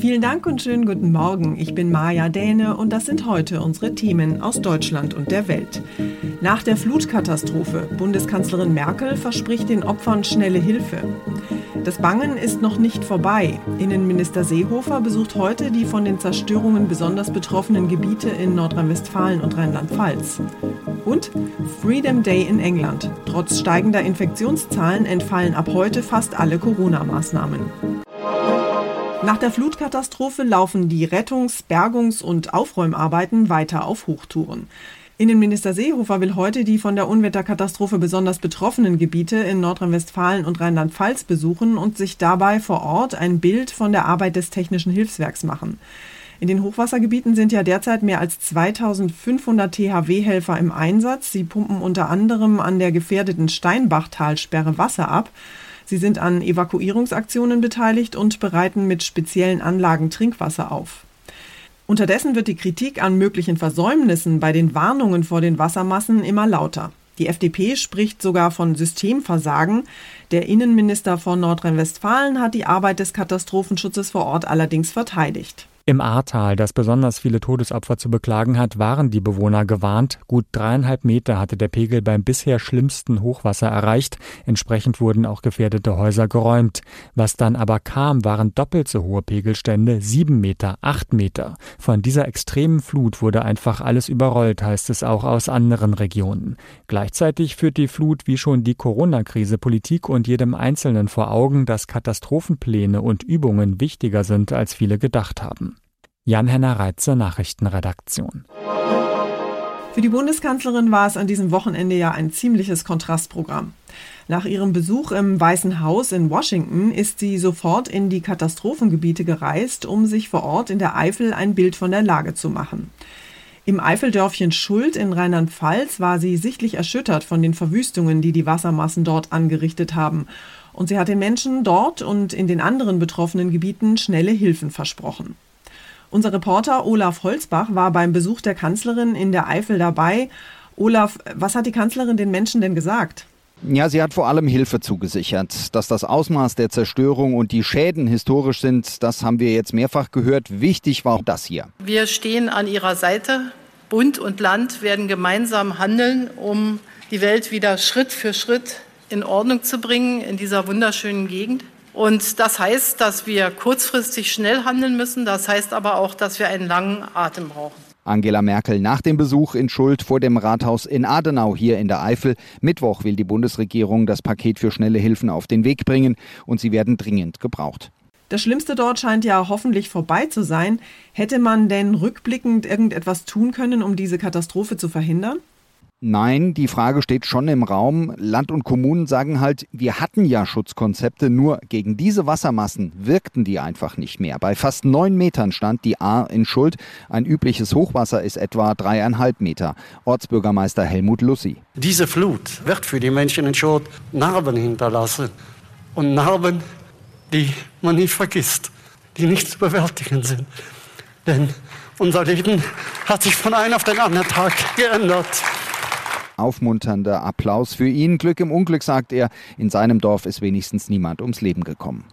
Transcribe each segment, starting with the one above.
Vielen Dank und schönen guten Morgen. Ich bin Maja Däne und das sind heute unsere Themen aus Deutschland und der Welt. Nach der Flutkatastrophe. Bundeskanzlerin Merkel verspricht den Opfern schnelle Hilfe. Das Bangen ist noch nicht vorbei. Innenminister Seehofer besucht heute die von den Zerstörungen besonders betroffenen Gebiete in Nordrhein-Westfalen und Rheinland-Pfalz. Und Freedom Day in England. Trotz steigender Infektionszahlen entfallen ab heute fast alle Corona-Maßnahmen. Nach der Flutkatastrophe laufen die Rettungs-, Bergungs- und Aufräumarbeiten weiter auf Hochtouren. Innenminister Seehofer will heute die von der Unwetterkatastrophe besonders betroffenen Gebiete in Nordrhein-Westfalen und Rheinland-Pfalz besuchen und sich dabei vor Ort ein Bild von der Arbeit des Technischen Hilfswerks machen. In den Hochwassergebieten sind ja derzeit mehr als 2500 THW-Helfer im Einsatz. Sie pumpen unter anderem an der gefährdeten Steinbachtalsperre Wasser ab. Sie sind an Evakuierungsaktionen beteiligt und bereiten mit speziellen Anlagen Trinkwasser auf. Unterdessen wird die Kritik an möglichen Versäumnissen bei den Warnungen vor den Wassermassen immer lauter. Die FDP spricht sogar von Systemversagen. Der Innenminister von Nordrhein-Westfalen hat die Arbeit des Katastrophenschutzes vor Ort allerdings verteidigt. Im Ahrtal, das besonders viele Todesopfer zu beklagen hat, waren die Bewohner gewarnt. Gut dreieinhalb Meter hatte der Pegel beim bisher schlimmsten Hochwasser erreicht. Entsprechend wurden auch gefährdete Häuser geräumt. Was dann aber kam, waren doppelt so hohe Pegelstände, sieben Meter, acht Meter. Von dieser extremen Flut wurde einfach alles überrollt, heißt es auch aus anderen Regionen. Gleichzeitig führt die Flut wie schon die Corona-Krise Politik und jedem Einzelnen vor Augen, dass Katastrophenpläne und Übungen wichtiger sind, als viele gedacht haben. Jan-Henner Reitze, Nachrichtenredaktion. Für die Bundeskanzlerin war es an diesem Wochenende ja ein ziemliches Kontrastprogramm. Nach ihrem Besuch im Weißen Haus in Washington ist sie sofort in die Katastrophengebiete gereist, um sich vor Ort in der Eifel ein Bild von der Lage zu machen. Im Eifeldörfchen Schuld in Rheinland-Pfalz war sie sichtlich erschüttert von den Verwüstungen, die die Wassermassen dort angerichtet haben. Und sie hat den Menschen dort und in den anderen betroffenen Gebieten schnelle Hilfen versprochen. Unser Reporter Olaf Holzbach war beim Besuch der Kanzlerin in der Eifel dabei. Olaf, was hat die Kanzlerin den Menschen denn gesagt? Ja, sie hat vor allem Hilfe zugesichert. Dass das Ausmaß der Zerstörung und die Schäden historisch sind, das haben wir jetzt mehrfach gehört. Wichtig war das hier. Wir stehen an ihrer Seite. Bund und Land werden gemeinsam handeln, um die Welt wieder Schritt für Schritt in Ordnung zu bringen in dieser wunderschönen Gegend. Und das heißt, dass wir kurzfristig schnell handeln müssen. Das heißt aber auch, dass wir einen langen Atem brauchen. Angela Merkel nach dem Besuch in Schuld vor dem Rathaus in Adenau hier in der Eifel. Mittwoch will die Bundesregierung das Paket für schnelle Hilfen auf den Weg bringen und sie werden dringend gebraucht. Das Schlimmste dort scheint ja hoffentlich vorbei zu sein. Hätte man denn rückblickend irgendetwas tun können, um diese Katastrophe zu verhindern? Nein, die Frage steht schon im Raum. Land und Kommunen sagen halt, wir hatten ja Schutzkonzepte, nur gegen diese Wassermassen wirkten die einfach nicht mehr. Bei fast neun Metern stand die A in Schuld. Ein übliches Hochwasser ist etwa dreieinhalb Meter. Ortsbürgermeister Helmut Lussi. Diese Flut wird für die Menschen in Schuld Narben hinterlassen. Und Narben, die man nicht vergisst, die nicht zu bewältigen sind. Denn unser Leben hat sich von einem auf den anderen Tag geändert aufmunternder Applaus für ihn. Glück im Unglück, sagt er. In seinem Dorf ist wenigstens niemand ums Leben gekommen.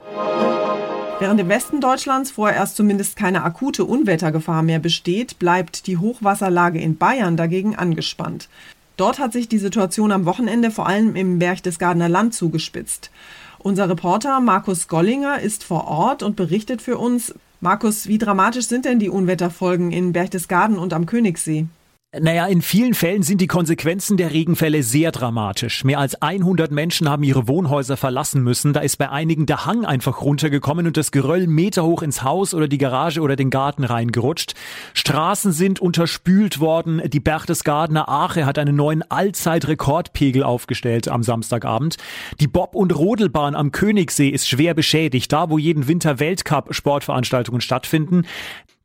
Während im Westen Deutschlands vorerst zumindest keine akute Unwettergefahr mehr besteht, bleibt die Hochwasserlage in Bayern dagegen angespannt. Dort hat sich die Situation am Wochenende vor allem im Berchtesgadener Land zugespitzt. Unser Reporter Markus Gollinger ist vor Ort und berichtet für uns. Markus, wie dramatisch sind denn die Unwetterfolgen in Berchtesgaden und am Königssee? Naja, in vielen Fällen sind die Konsequenzen der Regenfälle sehr dramatisch. Mehr als 100 Menschen haben ihre Wohnhäuser verlassen müssen. Da ist bei einigen der Hang einfach runtergekommen und das Geröll meterhoch ins Haus oder die Garage oder den Garten reingerutscht. Straßen sind unterspült worden. Die Berchtesgadener Ache hat einen neuen Allzeitrekordpegel aufgestellt am Samstagabend. Die Bob- und Rodelbahn am Königssee ist schwer beschädigt. Da, wo jeden Winter Weltcup-Sportveranstaltungen stattfinden.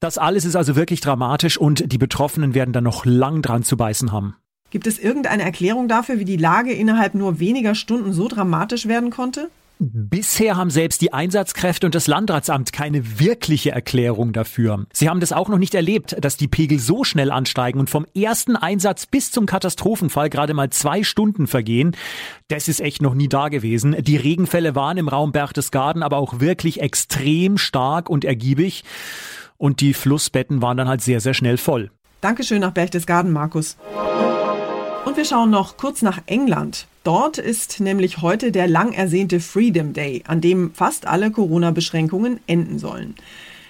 Das alles ist also wirklich dramatisch und die Betroffenen werden da noch lang dran zu beißen haben. Gibt es irgendeine Erklärung dafür, wie die Lage innerhalb nur weniger Stunden so dramatisch werden konnte? Bisher haben selbst die Einsatzkräfte und das Landratsamt keine wirkliche Erklärung dafür. Sie haben das auch noch nicht erlebt, dass die Pegel so schnell ansteigen und vom ersten Einsatz bis zum Katastrophenfall gerade mal zwei Stunden vergehen. Das ist echt noch nie da gewesen. Die Regenfälle waren im Raum Berchtesgaden aber auch wirklich extrem stark und ergiebig. Und die Flussbetten waren dann halt sehr, sehr schnell voll. Dankeschön nach Berchtesgaden, Markus. Und wir schauen noch kurz nach England. Dort ist nämlich heute der lang ersehnte Freedom Day, an dem fast alle Corona-Beschränkungen enden sollen.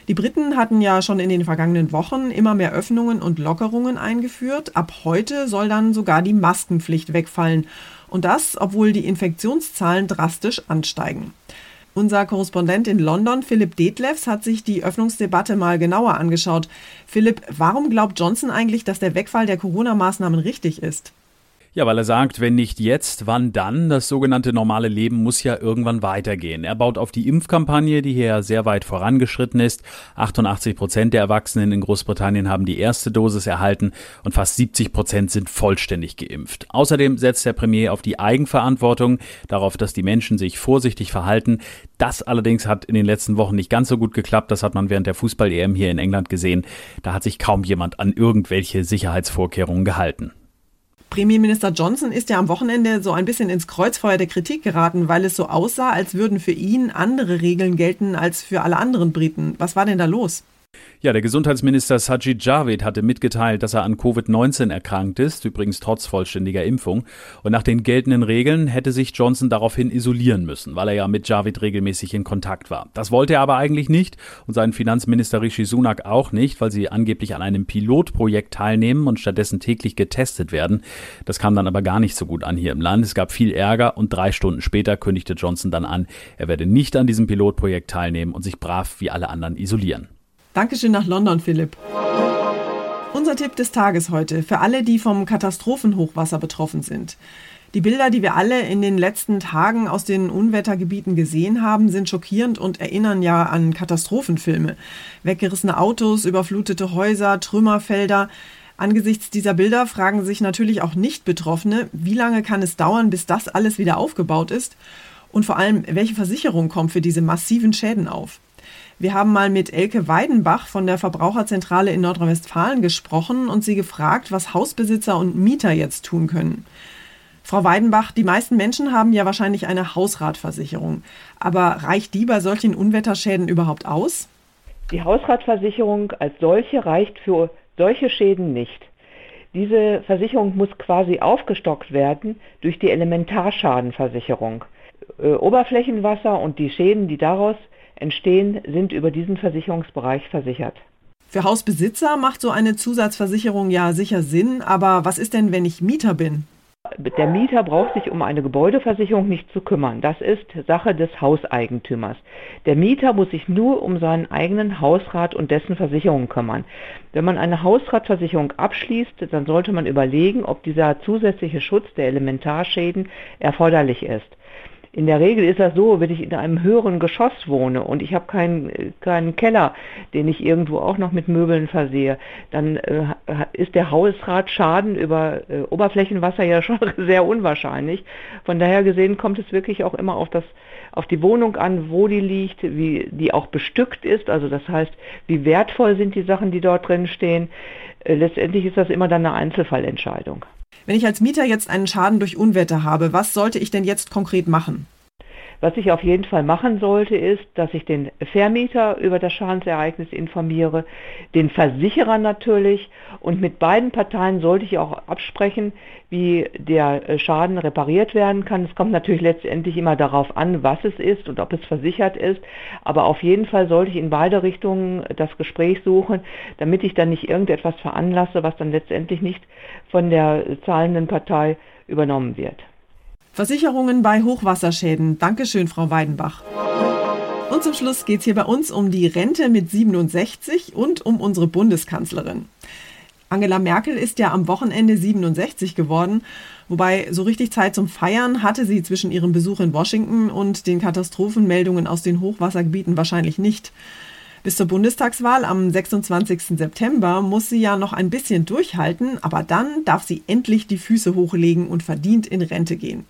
Die Briten hatten ja schon in den vergangenen Wochen immer mehr Öffnungen und Lockerungen eingeführt. Ab heute soll dann sogar die Maskenpflicht wegfallen. Und das, obwohl die Infektionszahlen drastisch ansteigen. Unser Korrespondent in London, Philipp Detlefs, hat sich die Öffnungsdebatte mal genauer angeschaut. Philipp, warum glaubt Johnson eigentlich, dass der Wegfall der Corona-Maßnahmen richtig ist? Ja, weil er sagt, wenn nicht jetzt, wann dann? Das sogenannte normale Leben muss ja irgendwann weitergehen. Er baut auf die Impfkampagne, die hier sehr weit vorangeschritten ist. 88 Prozent der Erwachsenen in Großbritannien haben die erste Dosis erhalten und fast 70 Prozent sind vollständig geimpft. Außerdem setzt der Premier auf die Eigenverantwortung, darauf, dass die Menschen sich vorsichtig verhalten. Das allerdings hat in den letzten Wochen nicht ganz so gut geklappt. Das hat man während der Fußball-EM hier in England gesehen. Da hat sich kaum jemand an irgendwelche Sicherheitsvorkehrungen gehalten. Premierminister Johnson ist ja am Wochenende so ein bisschen ins Kreuzfeuer der Kritik geraten, weil es so aussah, als würden für ihn andere Regeln gelten als für alle anderen Briten. Was war denn da los? Ja, der Gesundheitsminister Sajid Javid hatte mitgeteilt, dass er an Covid-19 erkrankt ist, übrigens trotz vollständiger Impfung. Und nach den geltenden Regeln hätte sich Johnson daraufhin isolieren müssen, weil er ja mit Javid regelmäßig in Kontakt war. Das wollte er aber eigentlich nicht und sein Finanzminister Rishi Sunak auch nicht, weil sie angeblich an einem Pilotprojekt teilnehmen und stattdessen täglich getestet werden. Das kam dann aber gar nicht so gut an hier im Land. Es gab viel Ärger und drei Stunden später kündigte Johnson dann an, er werde nicht an diesem Pilotprojekt teilnehmen und sich brav wie alle anderen isolieren. Dankeschön nach London, Philipp. Unser Tipp des Tages heute für alle, die vom Katastrophenhochwasser betroffen sind. Die Bilder, die wir alle in den letzten Tagen aus den Unwettergebieten gesehen haben, sind schockierend und erinnern ja an Katastrophenfilme. Weggerissene Autos, überflutete Häuser, Trümmerfelder. Angesichts dieser Bilder fragen sich natürlich auch Nicht-Betroffene, wie lange kann es dauern, bis das alles wieder aufgebaut ist? Und vor allem, welche Versicherung kommt für diese massiven Schäden auf? Wir haben mal mit Elke Weidenbach von der Verbraucherzentrale in Nordrhein-Westfalen gesprochen und sie gefragt, was Hausbesitzer und Mieter jetzt tun können. Frau Weidenbach, die meisten Menschen haben ja wahrscheinlich eine Hausratversicherung. Aber reicht die bei solchen Unwetterschäden überhaupt aus? Die Hausratversicherung als solche reicht für solche Schäden nicht. Diese Versicherung muss quasi aufgestockt werden durch die Elementarschadenversicherung. Äh, Oberflächenwasser und die Schäden, die daraus entstehen, sind über diesen Versicherungsbereich versichert. Für Hausbesitzer macht so eine Zusatzversicherung ja sicher Sinn, aber was ist denn, wenn ich Mieter bin? Der Mieter braucht sich um eine Gebäudeversicherung nicht zu kümmern. Das ist Sache des Hauseigentümers. Der Mieter muss sich nur um seinen eigenen Hausrat und dessen Versicherung kümmern. Wenn man eine Hausratversicherung abschließt, dann sollte man überlegen, ob dieser zusätzliche Schutz der Elementarschäden erforderlich ist. In der Regel ist das so, wenn ich in einem höheren Geschoss wohne und ich habe keinen, keinen Keller, den ich irgendwo auch noch mit Möbeln versehe, dann äh, ist der Hausratschaden über äh, Oberflächenwasser ja schon sehr unwahrscheinlich. Von daher gesehen kommt es wirklich auch immer auf das auf die Wohnung an, wo die liegt, wie die auch bestückt ist, also das heißt, wie wertvoll sind die Sachen, die dort drin stehen. Äh, letztendlich ist das immer dann eine Einzelfallentscheidung. Wenn ich als Mieter jetzt einen Schaden durch Unwetter habe, was sollte ich denn jetzt konkret machen? Was ich auf jeden Fall machen sollte, ist, dass ich den Vermieter über das Schadensereignis informiere, den Versicherer natürlich und mit beiden Parteien sollte ich auch absprechen, wie der äh, Schaden repariert werden kann. Es kommt natürlich letztendlich immer darauf an, was es ist und ob es versichert ist, aber auf jeden Fall sollte ich in beide Richtungen das Gespräch suchen, damit ich dann nicht irgendetwas veranlasse, was dann letztendlich nicht von der zahlenden Partei übernommen wird. Versicherungen bei Hochwasserschäden. Dankeschön, Frau Weidenbach. Und zum Schluss geht es hier bei uns um die Rente mit 67 und um unsere Bundeskanzlerin. Angela Merkel ist ja am Wochenende 67 geworden, wobei so richtig Zeit zum Feiern hatte sie zwischen ihrem Besuch in Washington und den Katastrophenmeldungen aus den Hochwassergebieten wahrscheinlich nicht. Bis zur Bundestagswahl am 26. September muss sie ja noch ein bisschen durchhalten, aber dann darf sie endlich die Füße hochlegen und verdient in Rente gehen.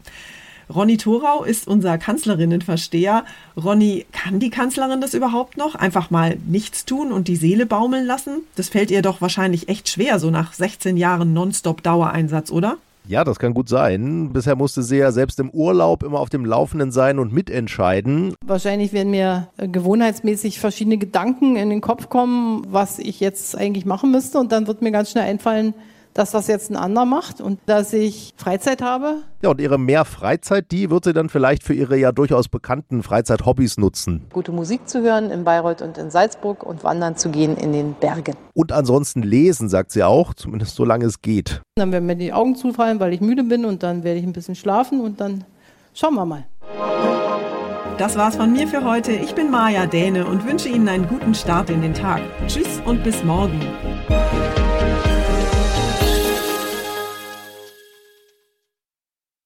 Ronny Thorau ist unser Kanzlerinnenversteher. Ronny, kann die Kanzlerin das überhaupt noch? Einfach mal nichts tun und die Seele baumeln lassen? Das fällt ihr doch wahrscheinlich echt schwer, so nach 16 Jahren Nonstop-Dauereinsatz, oder? Ja, das kann gut sein. Bisher musste sie ja selbst im Urlaub immer auf dem Laufenden sein und mitentscheiden. Wahrscheinlich werden mir äh, gewohnheitsmäßig verschiedene Gedanken in den Kopf kommen, was ich jetzt eigentlich machen müsste. Und dann wird mir ganz schnell einfallen, dass das jetzt ein anderer macht und dass ich Freizeit habe. Ja, und ihre mehr Freizeit, die wird sie dann vielleicht für ihre ja durchaus bekannten Freizeithobbys nutzen. Gute Musik zu hören in Bayreuth und in Salzburg und wandern zu gehen in den Bergen. Und ansonsten lesen, sagt sie auch, zumindest solange es geht. Dann werden mir die Augen zufallen, weil ich müde bin und dann werde ich ein bisschen schlafen und dann schauen wir mal. Das war's von mir für heute. Ich bin Maja Däne und wünsche Ihnen einen guten Start in den Tag. Tschüss und bis morgen.